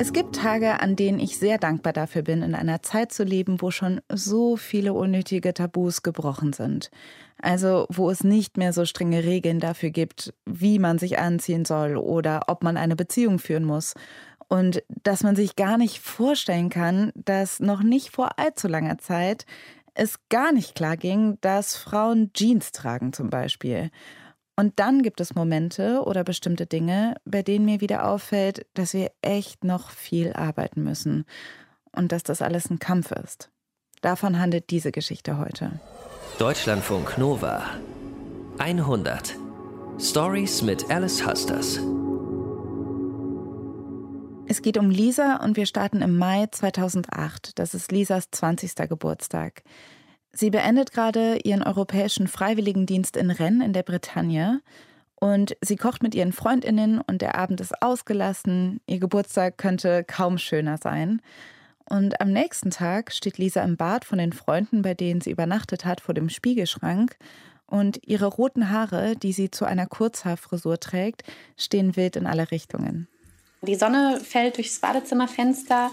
Es gibt Tage, an denen ich sehr dankbar dafür bin, in einer Zeit zu leben, wo schon so viele unnötige Tabus gebrochen sind. Also wo es nicht mehr so strenge Regeln dafür gibt, wie man sich anziehen soll oder ob man eine Beziehung führen muss. Und dass man sich gar nicht vorstellen kann, dass noch nicht vor allzu langer Zeit es gar nicht klar ging, dass Frauen Jeans tragen zum Beispiel. Und dann gibt es Momente oder bestimmte Dinge, bei denen mir wieder auffällt, dass wir echt noch viel arbeiten müssen und dass das alles ein Kampf ist. Davon handelt diese Geschichte heute. Deutschlandfunk Nova 100 Stories mit Alice Husters. Es geht um Lisa und wir starten im Mai 2008. Das ist Lisas 20. Geburtstag. Sie beendet gerade ihren europäischen Freiwilligendienst in Rennes in der Bretagne und sie kocht mit ihren Freundinnen und der Abend ist ausgelassen. Ihr Geburtstag könnte kaum schöner sein. Und am nächsten Tag steht Lisa im Bad von den Freunden, bei denen sie übernachtet hat, vor dem Spiegelschrank. Und ihre roten Haare, die sie zu einer Kurzhaarfrisur trägt, stehen wild in alle Richtungen. Die Sonne fällt durchs Badezimmerfenster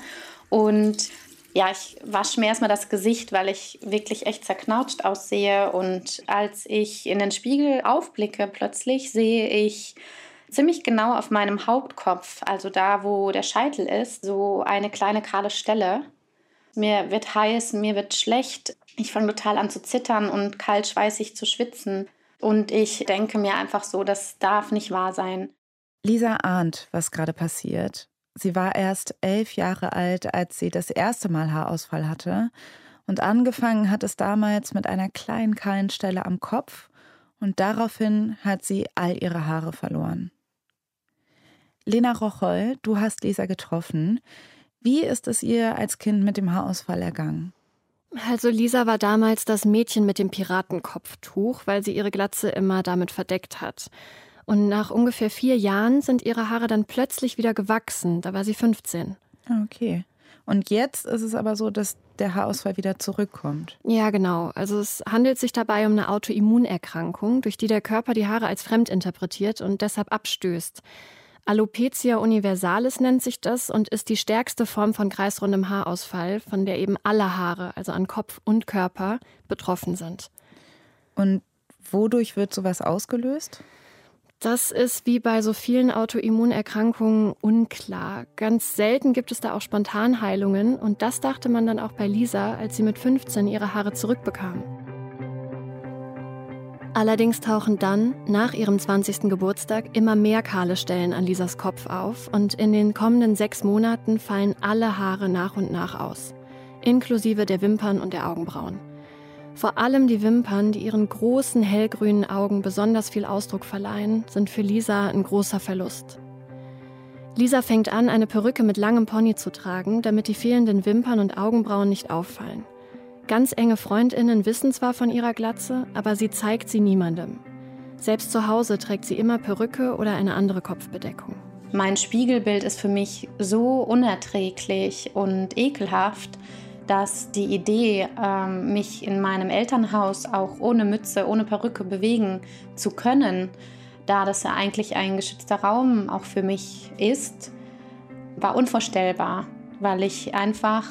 und ja, ich wasche mir erstmal das Gesicht, weil ich wirklich echt zerknautscht aussehe. Und als ich in den Spiegel aufblicke, plötzlich sehe ich ziemlich genau auf meinem Hauptkopf, also da, wo der Scheitel ist, so eine kleine kahle Stelle. Mir wird heiß, mir wird schlecht. Ich fange total an zu zittern und kalt schweißig zu schwitzen. Und ich denke mir einfach so, das darf nicht wahr sein. Lisa ahnt, was gerade passiert. Sie war erst elf Jahre alt, als sie das erste Mal Haarausfall hatte. Und angefangen hat es damals mit einer kleinen kahlen Stelle am Kopf und daraufhin hat sie all ihre Haare verloren. Lena Rocholl, du hast Lisa getroffen. Wie ist es ihr als Kind mit dem Haarausfall ergangen? Also Lisa war damals das Mädchen mit dem Piratenkopftuch, weil sie ihre Glatze immer damit verdeckt hat. Und nach ungefähr vier Jahren sind ihre Haare dann plötzlich wieder gewachsen. Da war sie 15. Ah, okay. Und jetzt ist es aber so, dass der Haarausfall wieder zurückkommt. Ja, genau. Also es handelt sich dabei um eine Autoimmunerkrankung, durch die der Körper die Haare als fremd interpretiert und deshalb abstößt. Alopecia universalis nennt sich das und ist die stärkste Form von kreisrundem Haarausfall, von der eben alle Haare, also an Kopf und Körper, betroffen sind. Und wodurch wird sowas ausgelöst? Das ist wie bei so vielen Autoimmunerkrankungen unklar. Ganz selten gibt es da auch Spontanheilungen und das dachte man dann auch bei Lisa, als sie mit 15 ihre Haare zurückbekam. Allerdings tauchen dann, nach ihrem 20. Geburtstag, immer mehr kahle Stellen an Lisas Kopf auf und in den kommenden sechs Monaten fallen alle Haare nach und nach aus, inklusive der Wimpern und der Augenbrauen. Vor allem die Wimpern, die ihren großen hellgrünen Augen besonders viel Ausdruck verleihen, sind für Lisa ein großer Verlust. Lisa fängt an, eine Perücke mit langem Pony zu tragen, damit die fehlenden Wimpern und Augenbrauen nicht auffallen. Ganz enge Freundinnen wissen zwar von ihrer Glatze, aber sie zeigt sie niemandem. Selbst zu Hause trägt sie immer Perücke oder eine andere Kopfbedeckung. Mein Spiegelbild ist für mich so unerträglich und ekelhaft, dass die Idee, ähm, mich in meinem Elternhaus auch ohne Mütze, ohne Perücke bewegen zu können, da das ja eigentlich ein geschützter Raum auch für mich ist, war unvorstellbar, weil ich einfach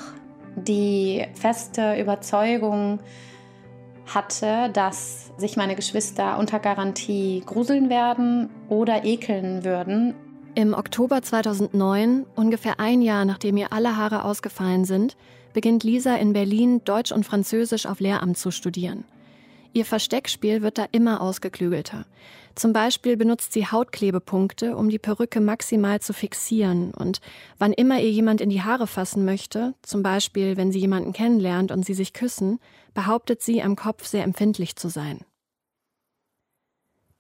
die feste Überzeugung hatte, dass sich meine Geschwister unter Garantie gruseln werden oder ekeln würden. Im Oktober 2009, ungefähr ein Jahr nachdem ihr alle Haare ausgefallen sind, beginnt Lisa in Berlin Deutsch und Französisch auf Lehramt zu studieren. Ihr Versteckspiel wird da immer ausgeklügelter. Zum Beispiel benutzt sie Hautklebepunkte, um die Perücke maximal zu fixieren. Und wann immer ihr jemand in die Haare fassen möchte, zum Beispiel wenn sie jemanden kennenlernt und sie sich küssen, behauptet sie, am Kopf sehr empfindlich zu sein.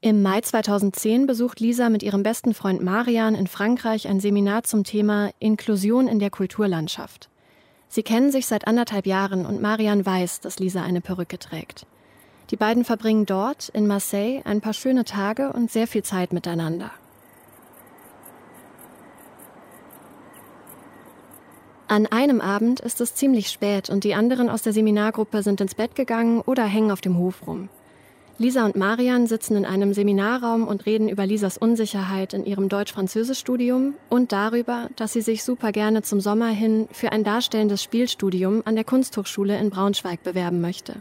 Im Mai 2010 besucht Lisa mit ihrem besten Freund Marian in Frankreich ein Seminar zum Thema Inklusion in der Kulturlandschaft. Sie kennen sich seit anderthalb Jahren und Marian weiß, dass Lisa eine Perücke trägt. Die beiden verbringen dort, in Marseille, ein paar schöne Tage und sehr viel Zeit miteinander. An einem Abend ist es ziemlich spät und die anderen aus der Seminargruppe sind ins Bett gegangen oder hängen auf dem Hof rum. Lisa und Marian sitzen in einem Seminarraum und reden über Lisas Unsicherheit in ihrem Deutsch-Französisch-Studium und darüber, dass sie sich super gerne zum Sommer hin für ein darstellendes Spielstudium an der Kunsthochschule in Braunschweig bewerben möchte.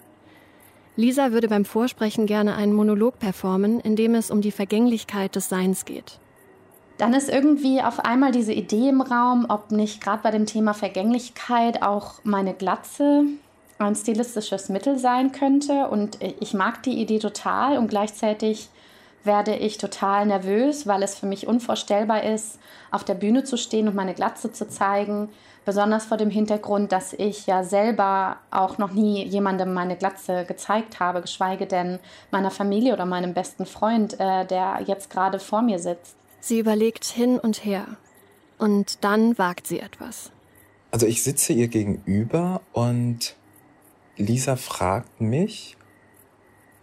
Lisa würde beim Vorsprechen gerne einen Monolog performen, in dem es um die Vergänglichkeit des Seins geht. Dann ist irgendwie auf einmal diese Idee im Raum, ob nicht gerade bei dem Thema Vergänglichkeit auch meine Glatze ein stilistisches Mittel sein könnte. Und ich mag die Idee total und gleichzeitig werde ich total nervös, weil es für mich unvorstellbar ist, auf der Bühne zu stehen und meine Glatze zu zeigen. Besonders vor dem Hintergrund, dass ich ja selber auch noch nie jemandem meine Glatze gezeigt habe, geschweige denn meiner Familie oder meinem besten Freund, äh, der jetzt gerade vor mir sitzt. Sie überlegt hin und her. Und dann wagt sie etwas. Also ich sitze ihr gegenüber und Lisa fragt mich,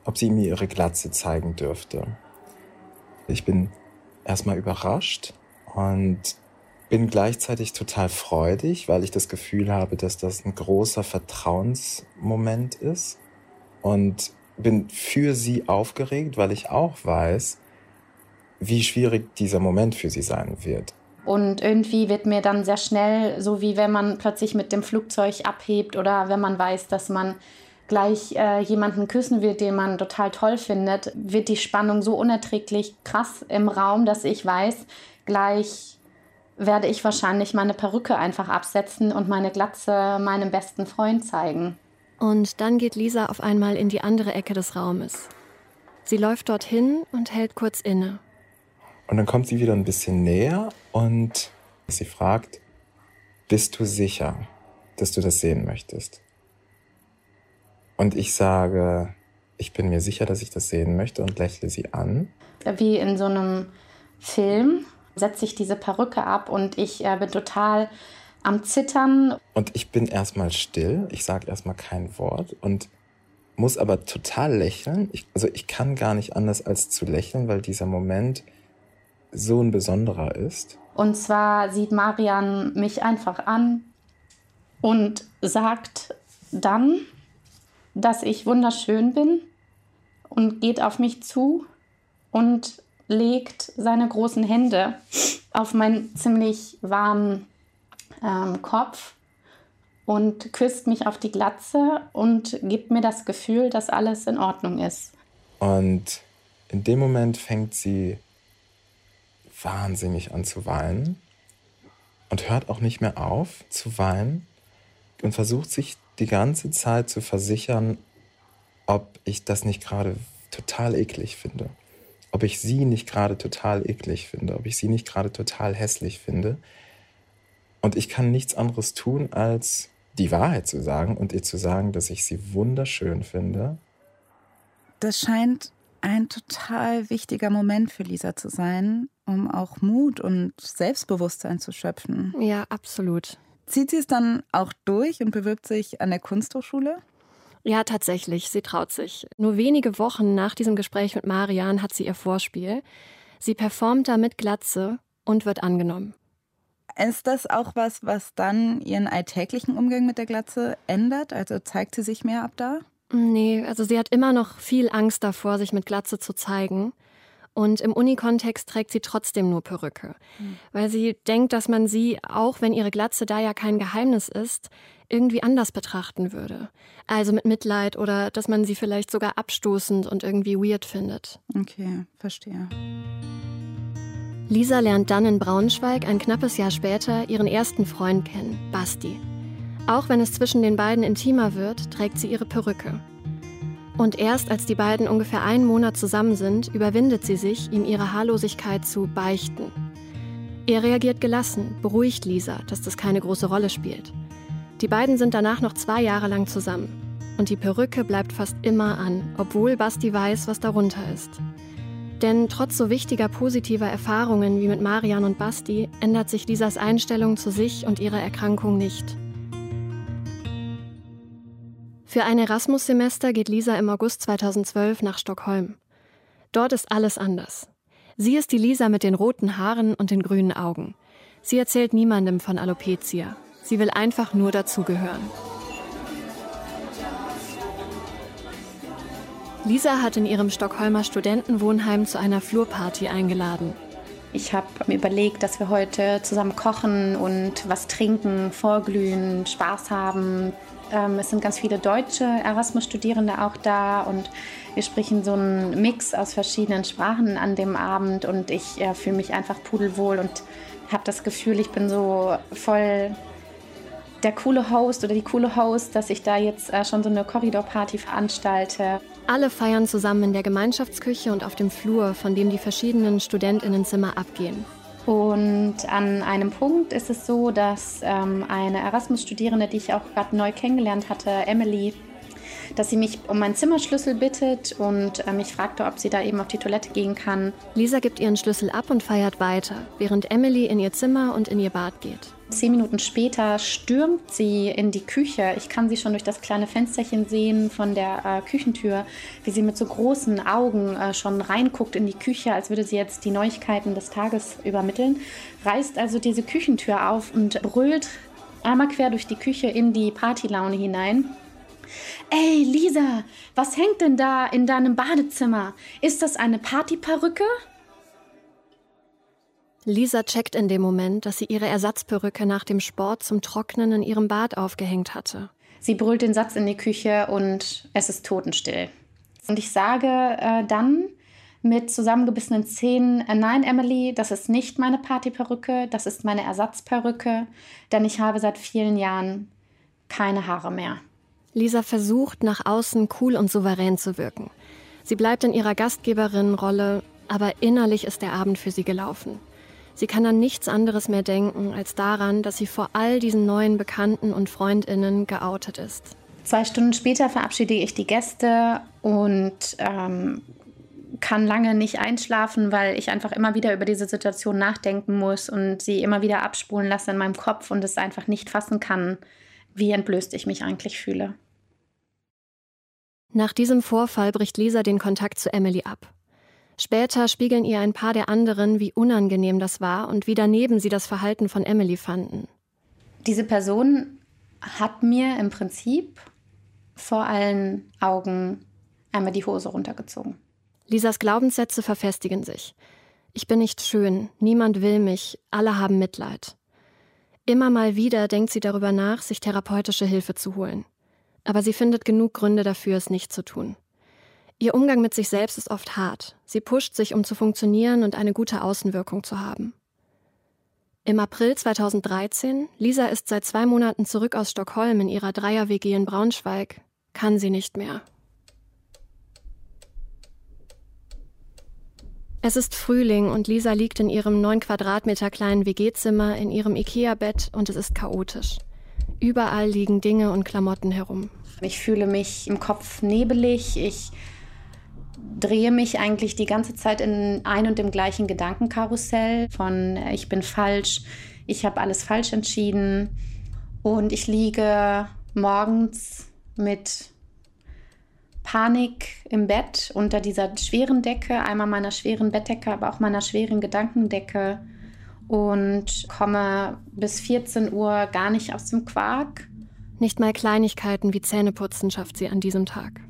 ob sie mir ihre Glatze zeigen dürfte. Ich bin erstmal überrascht und bin gleichzeitig total freudig, weil ich das Gefühl habe, dass das ein großer Vertrauensmoment ist und bin für sie aufgeregt, weil ich auch weiß, wie schwierig dieser Moment für sie sein wird. Und irgendwie wird mir dann sehr schnell, so wie wenn man plötzlich mit dem Flugzeug abhebt oder wenn man weiß, dass man gleich äh, jemanden küssen wird, den man total toll findet, wird die Spannung so unerträglich krass im Raum, dass ich weiß, gleich werde ich wahrscheinlich meine Perücke einfach absetzen und meine Glatze meinem besten Freund zeigen. Und dann geht Lisa auf einmal in die andere Ecke des Raumes. Sie läuft dorthin und hält kurz inne. Und dann kommt sie wieder ein bisschen näher und sie fragt, bist du sicher, dass du das sehen möchtest? Und ich sage, ich bin mir sicher, dass ich das sehen möchte und lächle sie an. Wie in so einem Film setze ich diese Perücke ab und ich äh, bin total am Zittern. Und ich bin erstmal still, ich sage erstmal kein Wort und muss aber total lächeln. Ich, also ich kann gar nicht anders als zu lächeln, weil dieser Moment so ein besonderer ist. Und zwar sieht Marian mich einfach an und sagt dann, dass ich wunderschön bin und geht auf mich zu und legt seine großen Hände auf meinen ziemlich warmen ähm, Kopf und küsst mich auf die Glatze und gibt mir das Gefühl, dass alles in Ordnung ist. Und in dem Moment fängt sie wahnsinnig an zu weinen und hört auch nicht mehr auf zu weinen und versucht sich die ganze Zeit zu versichern, ob ich das nicht gerade total eklig finde. Ob ich sie nicht gerade total eklig finde, ob ich sie nicht gerade total hässlich finde. Und ich kann nichts anderes tun, als die Wahrheit zu sagen und ihr zu sagen, dass ich sie wunderschön finde. Das scheint ein total wichtiger Moment für Lisa zu sein, um auch Mut und Selbstbewusstsein zu schöpfen. Ja, absolut. Zieht sie es dann auch durch und bewirbt sich an der Kunsthochschule? Ja, tatsächlich. Sie traut sich. Nur wenige Wochen nach diesem Gespräch mit Marian hat sie ihr Vorspiel. Sie performt da mit Glatze und wird angenommen. Ist das auch was, was dann ihren alltäglichen Umgang mit der Glatze ändert? Also zeigt sie sich mehr ab da? Nee, also sie hat immer noch viel Angst davor, sich mit Glatze zu zeigen. Und im Unikontext trägt sie trotzdem nur Perücke, mhm. weil sie denkt, dass man sie, auch wenn ihre Glatze da ja kein Geheimnis ist, irgendwie anders betrachten würde. Also mit Mitleid oder dass man sie vielleicht sogar abstoßend und irgendwie weird findet. Okay, verstehe. Lisa lernt dann in Braunschweig ein knappes Jahr später ihren ersten Freund kennen, Basti. Auch wenn es zwischen den beiden intimer wird, trägt sie ihre Perücke. Und erst als die beiden ungefähr einen Monat zusammen sind, überwindet sie sich, ihm ihre Haarlosigkeit zu beichten. Er reagiert gelassen, beruhigt Lisa, dass das keine große Rolle spielt. Die beiden sind danach noch zwei Jahre lang zusammen. Und die Perücke bleibt fast immer an, obwohl Basti weiß, was darunter ist. Denn trotz so wichtiger positiver Erfahrungen wie mit Marian und Basti ändert sich Lisas Einstellung zu sich und ihrer Erkrankung nicht. Für ein Erasmus-Semester geht Lisa im August 2012 nach Stockholm. Dort ist alles anders. Sie ist die Lisa mit den roten Haaren und den grünen Augen. Sie erzählt niemandem von Alopecia. Sie will einfach nur dazugehören. Lisa hat in ihrem Stockholmer Studentenwohnheim zu einer Flurparty eingeladen. Ich habe mir überlegt, dass wir heute zusammen kochen und was trinken, vorglühen, Spaß haben. Ähm, es sind ganz viele deutsche Erasmus-Studierende auch da und wir sprechen so einen Mix aus verschiedenen Sprachen an dem Abend und ich äh, fühle mich einfach pudelwohl und habe das Gefühl, ich bin so voll der coole Host oder die coole Host, dass ich da jetzt äh, schon so eine Korridorparty veranstalte. Alle feiern zusammen in der Gemeinschaftsküche und auf dem Flur, von dem die verschiedenen Studentinnenzimmer abgehen. Und an einem Punkt ist es so, dass ähm, eine Erasmus-Studierende, die ich auch gerade neu kennengelernt hatte, Emily, dass sie mich um meinen Zimmerschlüssel bittet und äh, mich fragte, ob sie da eben auf die Toilette gehen kann. Lisa gibt ihren Schlüssel ab und feiert weiter, während Emily in ihr Zimmer und in ihr Bad geht. Zehn Minuten später stürmt sie in die Küche. Ich kann sie schon durch das kleine Fensterchen sehen von der äh, Küchentür, wie sie mit so großen Augen äh, schon reinguckt in die Küche, als würde sie jetzt die Neuigkeiten des Tages übermitteln. Reißt also diese Küchentür auf und brüllt einmal quer durch die Küche in die Partylaune hinein. Ey, Lisa, was hängt denn da in deinem Badezimmer? Ist das eine Partyperücke? Lisa checkt in dem Moment, dass sie ihre Ersatzperücke nach dem Sport zum Trocknen in ihrem Bad aufgehängt hatte. Sie brüllt den Satz in die Küche und es ist totenstill. Und ich sage äh, dann mit zusammengebissenen Zähnen, äh, nein, Emily, das ist nicht meine Partyperücke, das ist meine Ersatzperücke, denn ich habe seit vielen Jahren keine Haare mehr. Lisa versucht, nach außen cool und souverän zu wirken. Sie bleibt in ihrer Gastgeberinnenrolle, aber innerlich ist der Abend für sie gelaufen. Sie kann an nichts anderes mehr denken als daran, dass sie vor all diesen neuen Bekannten und Freundinnen geoutet ist. Zwei Stunden später verabschiede ich die Gäste und ähm, kann lange nicht einschlafen, weil ich einfach immer wieder über diese Situation nachdenken muss und sie immer wieder abspulen lasse in meinem Kopf und es einfach nicht fassen kann, wie entblößt ich mich eigentlich fühle. Nach diesem Vorfall bricht Lisa den Kontakt zu Emily ab. Später spiegeln ihr ein paar der anderen, wie unangenehm das war und wie daneben sie das Verhalten von Emily fanden. Diese Person hat mir im Prinzip vor allen Augen einmal die Hose runtergezogen. Lisas Glaubenssätze verfestigen sich. Ich bin nicht schön, niemand will mich, alle haben Mitleid. Immer mal wieder denkt sie darüber nach, sich therapeutische Hilfe zu holen. Aber sie findet genug Gründe dafür, es nicht zu tun. Ihr Umgang mit sich selbst ist oft hart. Sie pusht sich, um zu funktionieren und eine gute Außenwirkung zu haben. Im April 2013, Lisa ist seit zwei Monaten zurück aus Stockholm in ihrer Dreier-WG in Braunschweig, kann sie nicht mehr. Es ist Frühling und Lisa liegt in ihrem neun Quadratmeter kleinen WG-Zimmer in ihrem Ikea-Bett und es ist chaotisch. Überall liegen Dinge und Klamotten herum. Ich fühle mich im Kopf nebelig. Ich drehe mich eigentlich die ganze Zeit in ein und dem gleichen Gedankenkarussell von ich bin falsch, ich habe alles falsch entschieden und ich liege morgens mit Panik im Bett unter dieser schweren Decke, einmal meiner schweren Bettdecke, aber auch meiner schweren Gedankendecke und komme bis 14 Uhr gar nicht aus dem Quark. Nicht mal Kleinigkeiten wie Zähneputzen schafft sie an diesem Tag.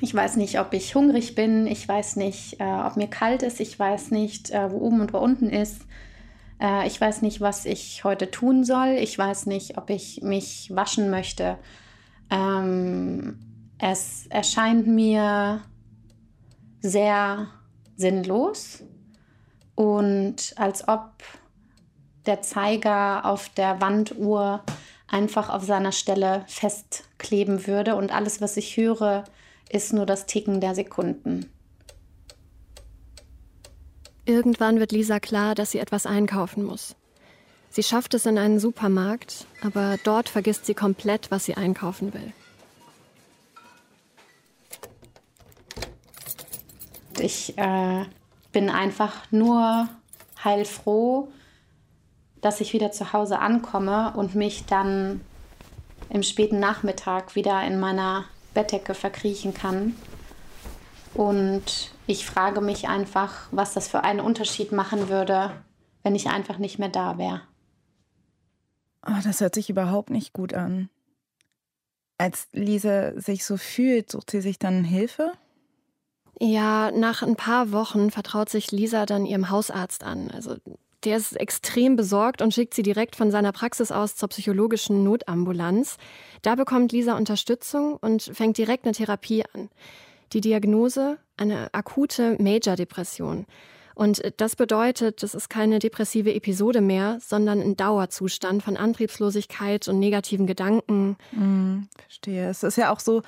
Ich weiß nicht, ob ich hungrig bin, ich weiß nicht, äh, ob mir kalt ist, ich weiß nicht, äh, wo oben und wo unten ist. Äh, ich weiß nicht, was ich heute tun soll. Ich weiß nicht, ob ich mich waschen möchte. Ähm, es erscheint mir sehr sinnlos und als ob der Zeiger auf der Wanduhr einfach auf seiner Stelle festkleben würde und alles, was ich höre, ist nur das Ticken der Sekunden. Irgendwann wird Lisa klar, dass sie etwas einkaufen muss. Sie schafft es in einen Supermarkt, aber dort vergisst sie komplett, was sie einkaufen will. Ich äh, bin einfach nur heilfroh, dass ich wieder zu Hause ankomme und mich dann im späten Nachmittag wieder in meiner Bettdecke verkriechen kann. Und ich frage mich einfach, was das für einen Unterschied machen würde, wenn ich einfach nicht mehr da wäre. Oh, das hört sich überhaupt nicht gut an. Als Lisa sich so fühlt, sucht sie sich dann Hilfe? Ja, nach ein paar Wochen vertraut sich Lisa dann ihrem Hausarzt an. Also der ist extrem besorgt und schickt sie direkt von seiner Praxis aus zur psychologischen Notambulanz. Da bekommt Lisa Unterstützung und fängt direkt eine Therapie an. Die Diagnose eine akute Major-Depression. Und das bedeutet, das ist keine depressive Episode mehr, sondern ein Dauerzustand von Antriebslosigkeit und negativen Gedanken. Mm, verstehe. Es ist ja auch so,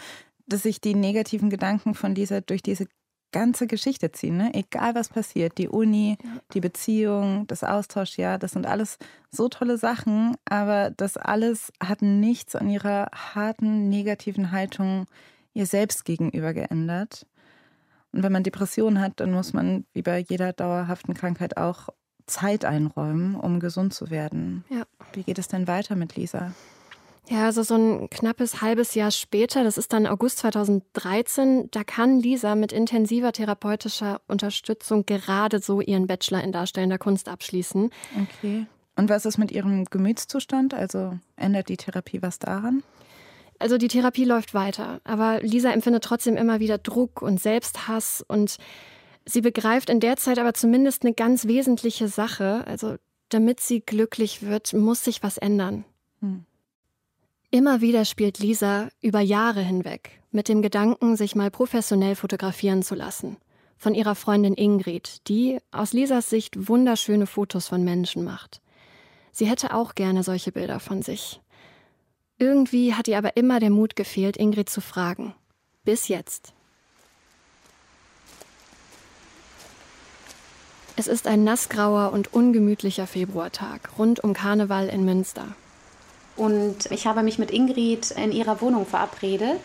dass sich die negativen Gedanken von Lisa durch diese ganze Geschichte ziehen, ne? egal was passiert. Die Uni, ja. die Beziehung, das Austausch, ja, das sind alles so tolle Sachen, aber das alles hat nichts an ihrer harten, negativen Haltung ihr selbst gegenüber geändert. Und wenn man Depressionen hat, dann muss man, wie bei jeder dauerhaften Krankheit auch, Zeit einräumen, um gesund zu werden. Ja. Wie geht es denn weiter mit Lisa? Ja, also so ein knappes halbes Jahr später, das ist dann August 2013, da kann Lisa mit intensiver therapeutischer Unterstützung gerade so ihren Bachelor in Darstellender Kunst abschließen. Okay. Und was ist mit ihrem Gemütszustand? Also ändert die Therapie was daran? Also die Therapie läuft weiter, aber Lisa empfindet trotzdem immer wieder Druck und Selbsthass und sie begreift in der Zeit aber zumindest eine ganz wesentliche Sache. Also damit sie glücklich wird, muss sich was ändern. Hm. Immer wieder spielt Lisa über Jahre hinweg mit dem Gedanken, sich mal professionell fotografieren zu lassen. Von ihrer Freundin Ingrid, die aus Lisas Sicht wunderschöne Fotos von Menschen macht. Sie hätte auch gerne solche Bilder von sich. Irgendwie hat ihr aber immer der Mut gefehlt, Ingrid zu fragen. Bis jetzt. Es ist ein nassgrauer und ungemütlicher Februartag rund um Karneval in Münster. Und ich habe mich mit Ingrid in ihrer Wohnung verabredet.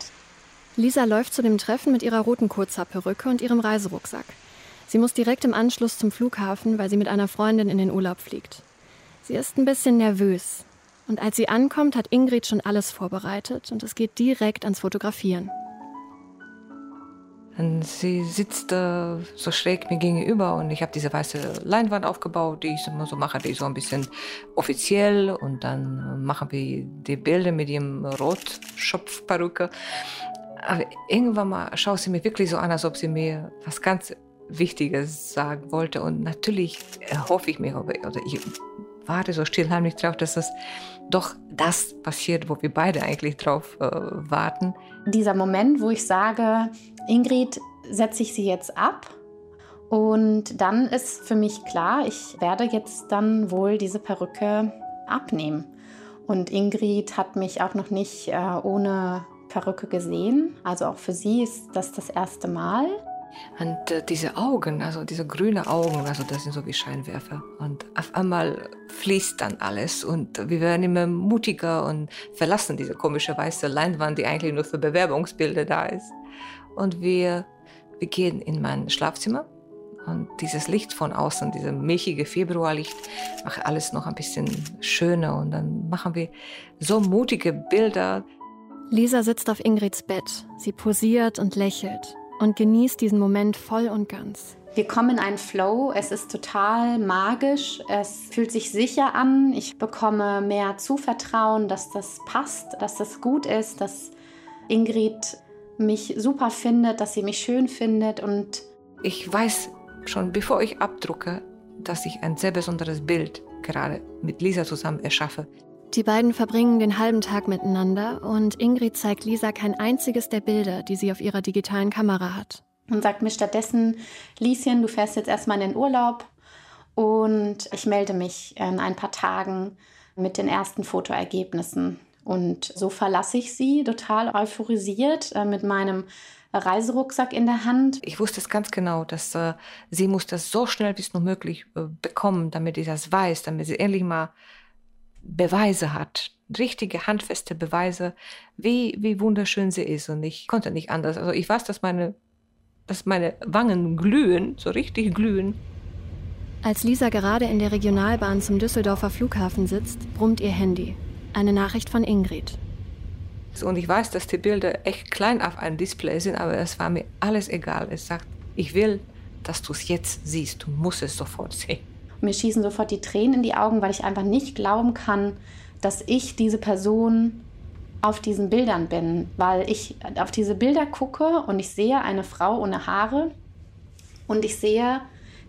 Lisa läuft zu dem Treffen mit ihrer roten Kurzhaarperücke und ihrem Reiserucksack. Sie muss direkt im Anschluss zum Flughafen, weil sie mit einer Freundin in den Urlaub fliegt. Sie ist ein bisschen nervös. Und als sie ankommt, hat Ingrid schon alles vorbereitet und es geht direkt ans Fotografieren. Und sie sitzt äh, so schräg mir gegenüber und ich habe diese weiße Leinwand aufgebaut, die ich immer so mache, die so ein bisschen offiziell und dann machen wir die Bilder mit ihrem Rotschopfperücke. Aber irgendwann mal schaut sie mir wirklich so an, als ob sie mir was ganz Wichtiges sagen wollte und natürlich hoffe ich mir oder ich warte so stillheimlich drauf, dass das doch das passiert, wo wir beide eigentlich drauf äh, warten. Dieser Moment, wo ich sage, Ingrid, setze ich sie jetzt ab. Und dann ist für mich klar, ich werde jetzt dann wohl diese Perücke abnehmen. Und Ingrid hat mich auch noch nicht äh, ohne Perücke gesehen. Also auch für sie ist das das erste Mal. Und äh, diese Augen, also diese grünen Augen, also das sind so wie Scheinwerfer. Und auf einmal fließt dann alles und wir werden immer mutiger und verlassen diese komische weiße Leinwand, die eigentlich nur für Bewerbungsbilder da ist. Und wir, wir gehen in mein Schlafzimmer und dieses Licht von außen, dieses milchige Februarlicht, macht alles noch ein bisschen schöner und dann machen wir so mutige Bilder. Lisa sitzt auf Ingrids Bett. Sie posiert und lächelt und genießt diesen Moment voll und ganz. Wir kommen in einen Flow, es ist total magisch, es fühlt sich sicher an, ich bekomme mehr Zuvertrauen, dass das passt, dass das gut ist, dass Ingrid mich super findet, dass sie mich schön findet und ich weiß schon, bevor ich abdrucke, dass ich ein sehr besonderes Bild gerade mit Lisa zusammen erschaffe. Die beiden verbringen den halben Tag miteinander und Ingrid zeigt Lisa kein einziges der Bilder, die sie auf ihrer digitalen Kamera hat. Und sagt mir stattdessen, Lieschen, du fährst jetzt erstmal in den Urlaub und ich melde mich in ein paar Tagen mit den ersten Fotoergebnissen. Und so verlasse ich sie total euphorisiert äh, mit meinem Reiserucksack in der Hand. Ich wusste es ganz genau, dass äh, sie muss das so schnell wie es nur möglich äh, bekommen, damit ich das weiß, damit sie endlich mal Beweise hat, richtige handfeste Beweise, wie, wie wunderschön sie ist. Und ich konnte nicht anders. Also ich weiß, dass meine, dass meine Wangen glühen, so richtig glühen. Als Lisa gerade in der Regionalbahn zum Düsseldorfer Flughafen sitzt, brummt ihr Handy. Eine Nachricht von Ingrid. Und ich weiß, dass die Bilder echt klein auf einem Display sind, aber es war mir alles egal. Es sagt, ich will, dass du es jetzt siehst. Du musst es sofort sehen. Mir schießen sofort die Tränen in die Augen, weil ich einfach nicht glauben kann, dass ich diese Person auf diesen Bildern bin, weil ich auf diese Bilder gucke und ich sehe eine Frau ohne Haare und ich sehe,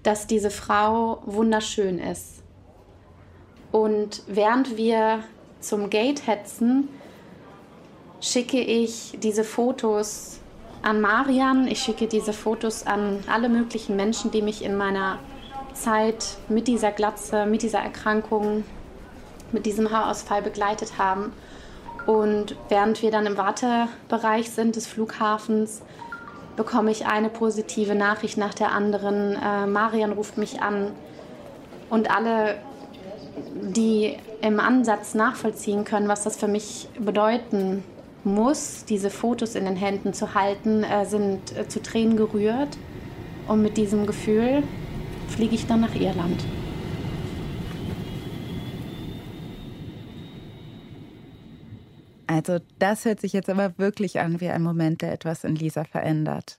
dass diese Frau wunderschön ist. Und während wir zum Gate hetzen, schicke ich diese Fotos an Marian, ich schicke diese Fotos an alle möglichen Menschen, die mich in meiner Zeit mit dieser Glatze, mit dieser Erkrankung, mit diesem Haarausfall begleitet haben. Und während wir dann im Wartebereich sind des Flughafens, bekomme ich eine positive Nachricht nach der anderen. Äh, Marian ruft mich an und alle, die im Ansatz nachvollziehen können, was das für mich bedeuten muss, diese Fotos in den Händen zu halten, äh, sind äh, zu Tränen gerührt. Und mit diesem Gefühl fliege ich dann nach Irland. Also das hört sich jetzt aber wirklich an wie ein Moment, der etwas in Lisa verändert.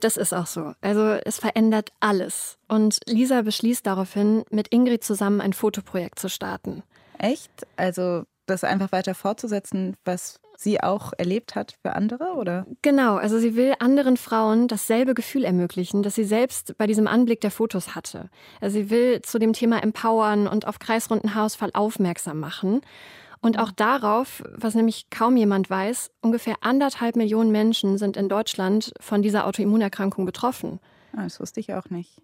Das ist auch so. Also es verändert alles. Und Lisa beschließt daraufhin, mit Ingrid zusammen ein Fotoprojekt zu starten. Echt? Also das einfach weiter fortzusetzen, was sie auch erlebt hat für andere, oder? Genau, also sie will anderen Frauen dasselbe Gefühl ermöglichen, das sie selbst bei diesem Anblick der Fotos hatte. Also sie will zu dem Thema empowern und auf kreisrunden Haarausfall aufmerksam machen. Und auch darauf, was nämlich kaum jemand weiß, ungefähr anderthalb Millionen Menschen sind in Deutschland von dieser Autoimmunerkrankung betroffen. Ah, das wusste ich auch nicht.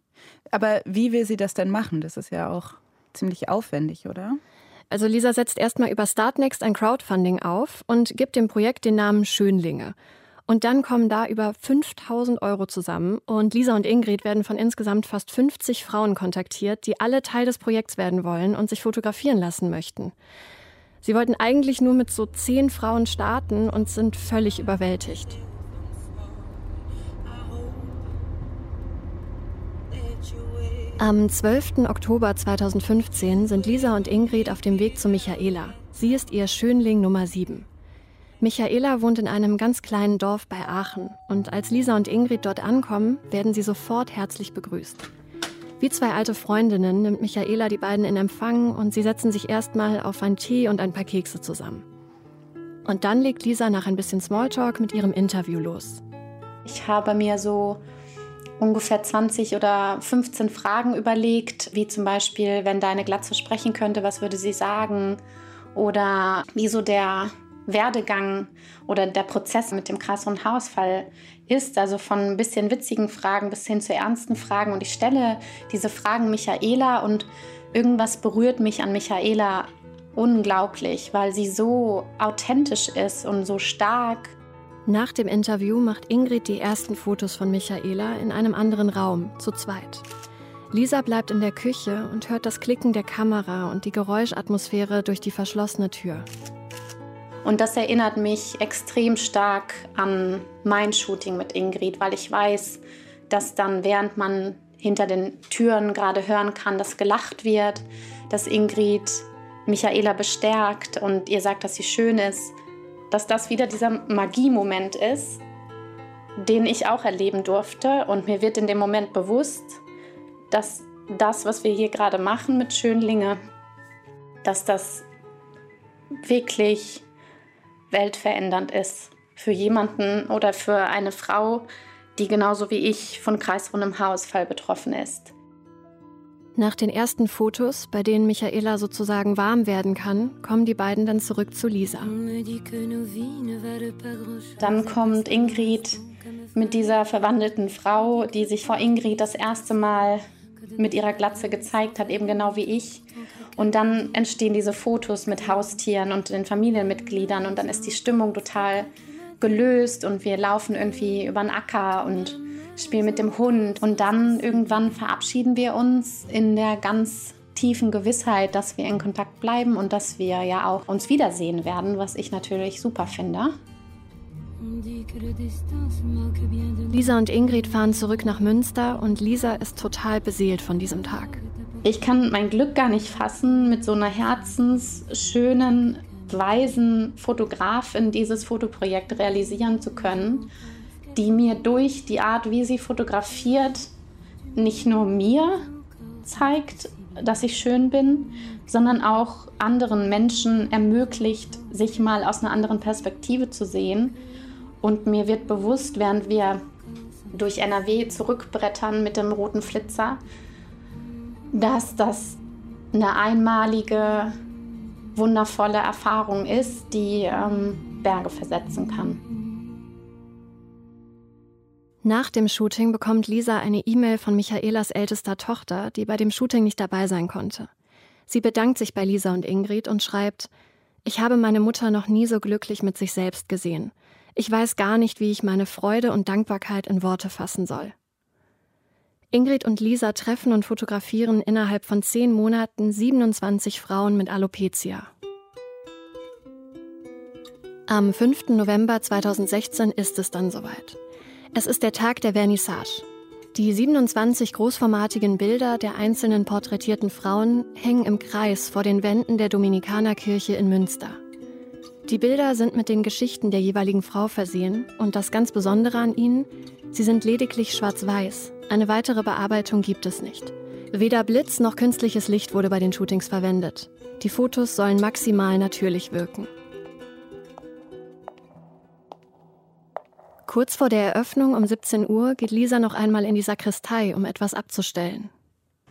Aber wie will sie das denn machen? Das ist ja auch ziemlich aufwendig, oder? Also Lisa setzt erstmal über Startnext ein Crowdfunding auf und gibt dem Projekt den Namen Schönlinge. Und dann kommen da über 5000 Euro zusammen. Und Lisa und Ingrid werden von insgesamt fast 50 Frauen kontaktiert, die alle Teil des Projekts werden wollen und sich fotografieren lassen möchten. Sie wollten eigentlich nur mit so zehn Frauen starten und sind völlig überwältigt. Am 12. Oktober 2015 sind Lisa und Ingrid auf dem Weg zu Michaela. Sie ist ihr Schönling Nummer 7. Michaela wohnt in einem ganz kleinen Dorf bei Aachen und als Lisa und Ingrid dort ankommen, werden sie sofort herzlich begrüßt. Wie zwei alte Freundinnen nimmt Michaela die beiden in Empfang und sie setzen sich erstmal auf einen Tee und ein paar Kekse zusammen. Und dann legt Lisa nach ein bisschen Smalltalk mit ihrem Interview los. Ich habe mir so ungefähr 20 oder 15 Fragen überlegt, wie zum Beispiel, wenn deine Glatze sprechen könnte, was würde sie sagen? Oder wie so der Werdegang oder der Prozess mit dem kreisrunden Haarausfall ist. Also von ein bisschen witzigen Fragen bis hin zu ernsten Fragen. Und ich stelle diese Fragen Michaela und irgendwas berührt mich an Michaela unglaublich, weil sie so authentisch ist und so stark nach dem Interview macht Ingrid die ersten Fotos von Michaela in einem anderen Raum, zu zweit. Lisa bleibt in der Küche und hört das Klicken der Kamera und die Geräuschatmosphäre durch die verschlossene Tür. Und das erinnert mich extrem stark an mein Shooting mit Ingrid, weil ich weiß, dass dann, während man hinter den Türen gerade hören kann, dass gelacht wird, dass Ingrid Michaela bestärkt und ihr sagt, dass sie schön ist, dass das wieder dieser Magiemoment ist, den ich auch erleben durfte. Und mir wird in dem Moment bewusst, dass das, was wir hier gerade machen mit Schönlinge, dass das wirklich weltverändernd ist für jemanden oder für eine Frau, die genauso wie ich von kreisrundem Haarausfall betroffen ist. Nach den ersten Fotos, bei denen Michaela sozusagen warm werden kann, kommen die beiden dann zurück zu Lisa. Dann kommt Ingrid mit dieser verwandelten Frau, die sich vor Ingrid das erste Mal mit ihrer Glatze gezeigt hat, eben genau wie ich. Und dann entstehen diese Fotos mit Haustieren und den Familienmitgliedern und dann ist die Stimmung total gelöst und wir laufen irgendwie über den Acker und spiele mit dem Hund. Und dann irgendwann verabschieden wir uns in der ganz tiefen Gewissheit, dass wir in Kontakt bleiben und dass wir ja auch uns wiedersehen werden, was ich natürlich super finde. Lisa und Ingrid fahren zurück nach Münster und Lisa ist total beseelt von diesem Tag. Ich kann mein Glück gar nicht fassen, mit so einer herzensschönen, weisen Fotografin dieses Fotoprojekt realisieren zu können die mir durch die Art, wie sie fotografiert, nicht nur mir zeigt, dass ich schön bin, sondern auch anderen Menschen ermöglicht, sich mal aus einer anderen Perspektive zu sehen. Und mir wird bewusst, während wir durch NRW zurückbrettern mit dem roten Flitzer, dass das eine einmalige, wundervolle Erfahrung ist, die ähm, Berge versetzen kann. Nach dem Shooting bekommt Lisa eine E-Mail von Michaelas ältester Tochter, die bei dem Shooting nicht dabei sein konnte. Sie bedankt sich bei Lisa und Ingrid und schreibt, ich habe meine Mutter noch nie so glücklich mit sich selbst gesehen. Ich weiß gar nicht, wie ich meine Freude und Dankbarkeit in Worte fassen soll. Ingrid und Lisa treffen und fotografieren innerhalb von zehn Monaten 27 Frauen mit Alopecia. Am 5. November 2016 ist es dann soweit. Es ist der Tag der Vernissage. Die 27 großformatigen Bilder der einzelnen porträtierten Frauen hängen im Kreis vor den Wänden der Dominikanerkirche in Münster. Die Bilder sind mit den Geschichten der jeweiligen Frau versehen und das ganz Besondere an ihnen, sie sind lediglich schwarz-weiß. Eine weitere Bearbeitung gibt es nicht. Weder Blitz noch künstliches Licht wurde bei den Shootings verwendet. Die Fotos sollen maximal natürlich wirken. Kurz vor der Eröffnung um 17 Uhr geht Lisa noch einmal in die Sakristei, um etwas abzustellen.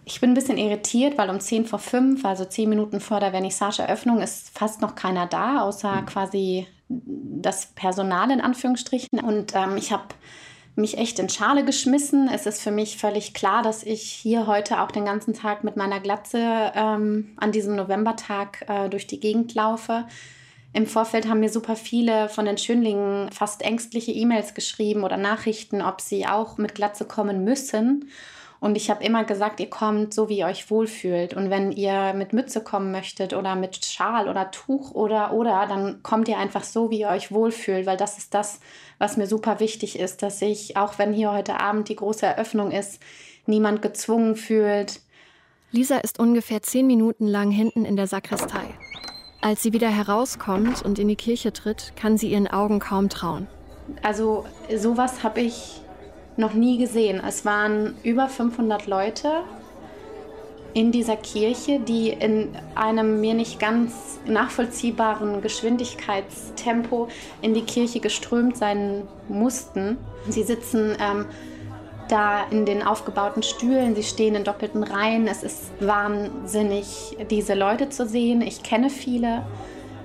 Ich bin ein bisschen irritiert, weil um 10 vor 5, also 10 Minuten vor der Vernissage-Eröffnung, ist fast noch keiner da, außer quasi das Personal in Anführungsstrichen. Und ähm, ich habe mich echt in Schale geschmissen. Es ist für mich völlig klar, dass ich hier heute auch den ganzen Tag mit meiner Glatze ähm, an diesem Novembertag äh, durch die Gegend laufe. Im Vorfeld haben mir super viele von den Schönlingen fast ängstliche E-Mails geschrieben oder Nachrichten, ob sie auch mit Glatze kommen müssen. Und ich habe immer gesagt, ihr kommt so, wie ihr euch wohlfühlt. Und wenn ihr mit Mütze kommen möchtet oder mit Schal oder Tuch oder oder, dann kommt ihr einfach so, wie ihr euch wohlfühlt, weil das ist das, was mir super wichtig ist, dass ich, auch wenn hier heute Abend die große Eröffnung ist, niemand gezwungen fühlt. Lisa ist ungefähr zehn Minuten lang hinten in der Sakristei. Als sie wieder herauskommt und in die Kirche tritt, kann sie ihren Augen kaum trauen. Also sowas habe ich noch nie gesehen. Es waren über 500 Leute in dieser Kirche, die in einem mir nicht ganz nachvollziehbaren Geschwindigkeitstempo in die Kirche geströmt sein mussten. Sie sitzen ähm, da in den aufgebauten Stühlen, sie stehen in doppelten Reihen. Es ist wahnsinnig, diese Leute zu sehen. Ich kenne viele.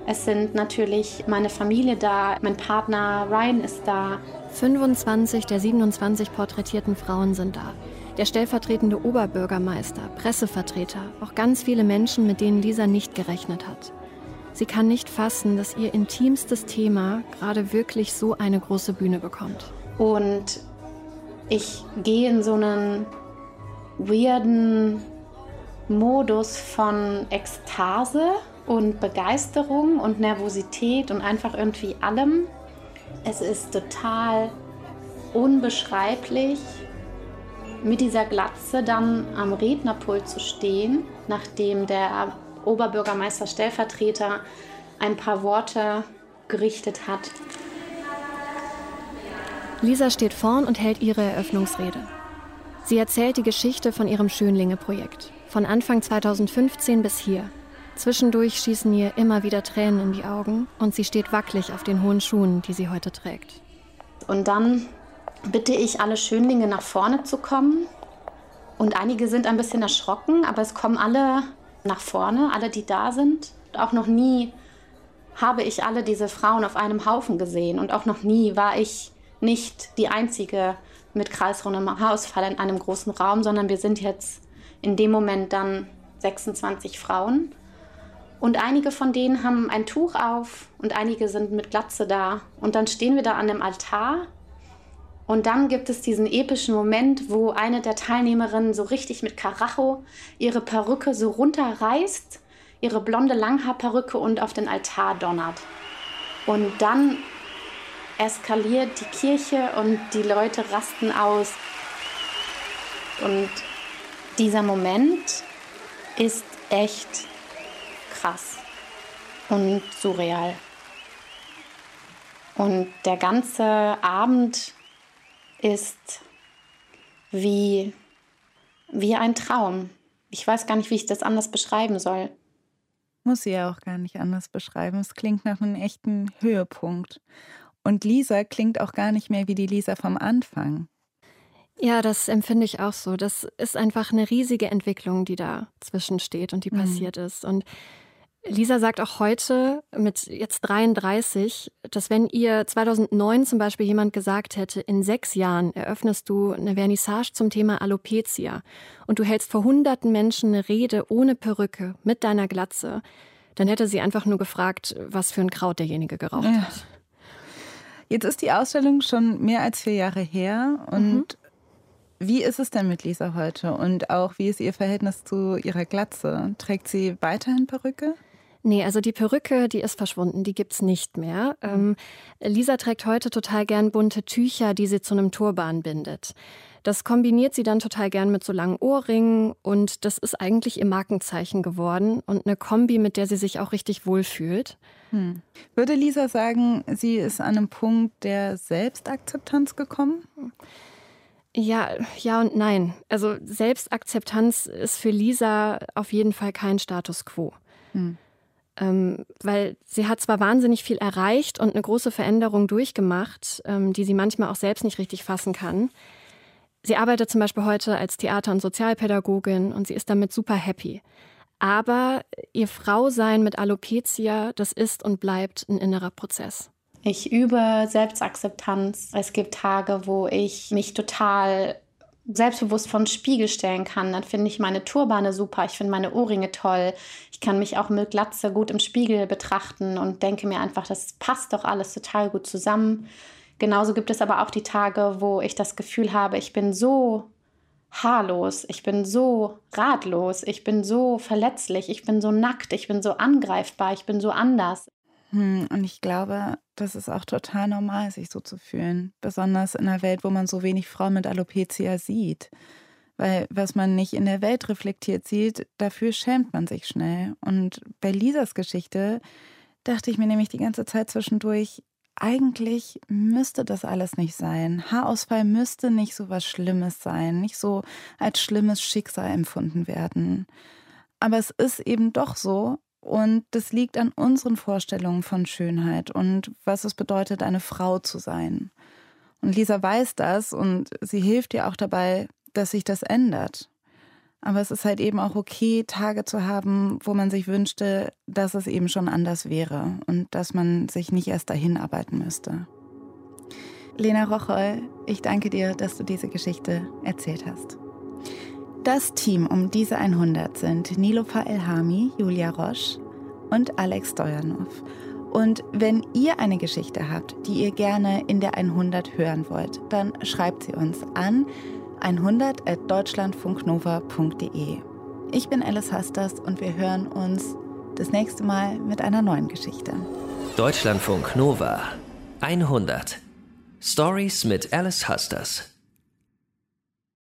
Es sind natürlich meine Familie da, mein Partner Ryan ist da. 25 der 27 porträtierten Frauen sind da. Der stellvertretende Oberbürgermeister, Pressevertreter, auch ganz viele Menschen, mit denen Lisa nicht gerechnet hat. Sie kann nicht fassen, dass ihr intimstes Thema gerade wirklich so eine große Bühne bekommt. Und ich gehe in so einen weirden Modus von Ekstase und Begeisterung und Nervosität und einfach irgendwie allem. Es ist total unbeschreiblich, mit dieser Glatze dann am Rednerpult zu stehen, nachdem der Oberbürgermeister Stellvertreter ein paar Worte gerichtet hat. Lisa steht vorn und hält ihre Eröffnungsrede. Sie erzählt die Geschichte von ihrem Schönlinge-Projekt, von Anfang 2015 bis hier. Zwischendurch schießen ihr immer wieder Tränen in die Augen und sie steht wackelig auf den hohen Schuhen, die sie heute trägt. Und dann bitte ich alle Schönlinge nach vorne zu kommen. Und einige sind ein bisschen erschrocken, aber es kommen alle nach vorne, alle, die da sind. Auch noch nie habe ich alle diese Frauen auf einem Haufen gesehen und auch noch nie war ich nicht die einzige mit kreisrundem Haarausfall in einem großen Raum, sondern wir sind jetzt in dem Moment dann 26 Frauen. Und einige von denen haben ein Tuch auf und einige sind mit Glatze da. Und dann stehen wir da an dem Altar. Und dann gibt es diesen epischen Moment, wo eine der Teilnehmerinnen so richtig mit Karacho ihre Perücke so runterreißt, ihre blonde Langhaarperücke und auf den Altar donnert. Und dann eskaliert die Kirche und die Leute rasten aus. Und dieser Moment ist echt krass und surreal. Und der ganze Abend ist wie, wie ein Traum. ich weiß gar nicht, wie ich das anders beschreiben soll. Muss sie ja auch gar nicht anders beschreiben. Es klingt nach einem echten Höhepunkt. Und Lisa klingt auch gar nicht mehr wie die Lisa vom Anfang. Ja, das empfinde ich auch so. Das ist einfach eine riesige Entwicklung, die da zwischensteht und die mhm. passiert ist. Und Lisa sagt auch heute mit jetzt 33, dass wenn ihr 2009 zum Beispiel jemand gesagt hätte, in sechs Jahren eröffnest du eine Vernissage zum Thema Alopecia und du hältst vor hunderten Menschen eine Rede ohne Perücke mit deiner Glatze, dann hätte sie einfach nur gefragt, was für ein Kraut derjenige geraucht ja. hat. Jetzt ist die Ausstellung schon mehr als vier Jahre her und mhm. Wie ist es denn mit Lisa heute und auch wie ist ihr Verhältnis zu ihrer Glatze? Trägt sie weiterhin Perücke? Nee, also die Perücke, die ist verschwunden, die gibt's nicht mehr. Ähm, Lisa trägt heute total gern bunte Tücher, die sie zu einem Turban bindet. Das kombiniert sie dann total gern mit so langen Ohrringen und das ist eigentlich ihr Markenzeichen geworden und eine Kombi, mit der sie sich auch richtig wohlfühlt. Hm. Würde Lisa sagen, sie ist an einem Punkt der Selbstakzeptanz gekommen? Ja, ja und nein. Also Selbstakzeptanz ist für Lisa auf jeden Fall kein Status quo. Hm. Ähm, weil sie hat zwar wahnsinnig viel erreicht und eine große Veränderung durchgemacht, ähm, die sie manchmal auch selbst nicht richtig fassen kann. Sie arbeitet zum Beispiel heute als Theater- und Sozialpädagogin und sie ist damit super happy. Aber ihr Frausein mit Alopecia, das ist und bleibt ein innerer Prozess. Ich übe Selbstakzeptanz. Es gibt Tage, wo ich mich total selbstbewusst vor den Spiegel stellen kann, dann finde ich meine Turbane super, ich finde meine Ohrringe toll. Ich kann mich auch mit Glatze gut im Spiegel betrachten und denke mir einfach, das passt doch alles total gut zusammen. Genauso gibt es aber auch die Tage, wo ich das Gefühl habe, ich bin so haarlos, ich bin so ratlos, ich bin so verletzlich, ich bin so nackt, ich bin so angreifbar, ich bin so anders. Hm, und ich glaube, das ist auch total normal, sich so zu fühlen. Besonders in einer Welt, wo man so wenig Frauen mit Alopecia sieht. Weil was man nicht in der Welt reflektiert sieht, dafür schämt man sich schnell. Und bei Lisas Geschichte dachte ich mir nämlich die ganze Zeit zwischendurch, eigentlich müsste das alles nicht sein. Haarausfall müsste nicht so was Schlimmes sein, nicht so als schlimmes Schicksal empfunden werden. Aber es ist eben doch so, und das liegt an unseren Vorstellungen von Schönheit und was es bedeutet, eine Frau zu sein. Und Lisa weiß das und sie hilft ihr auch dabei, dass sich das ändert. Aber es ist halt eben auch okay, Tage zu haben, wo man sich wünschte, dass es eben schon anders wäre und dass man sich nicht erst dahin arbeiten müsste. Lena Rocholl, ich danke dir, dass du diese Geschichte erzählt hast. Das Team um diese 100 sind Nilofa Elhami, Julia Roche und Alex Stojanov. Und wenn ihr eine Geschichte habt, die ihr gerne in der 100 hören wollt, dann schreibt sie uns an 100.deutschlandfunknova.de. Ich bin Alice Hasters und wir hören uns das nächste Mal mit einer neuen Geschichte. Deutschlandfunk Nova 100 Stories mit Alice Hasters.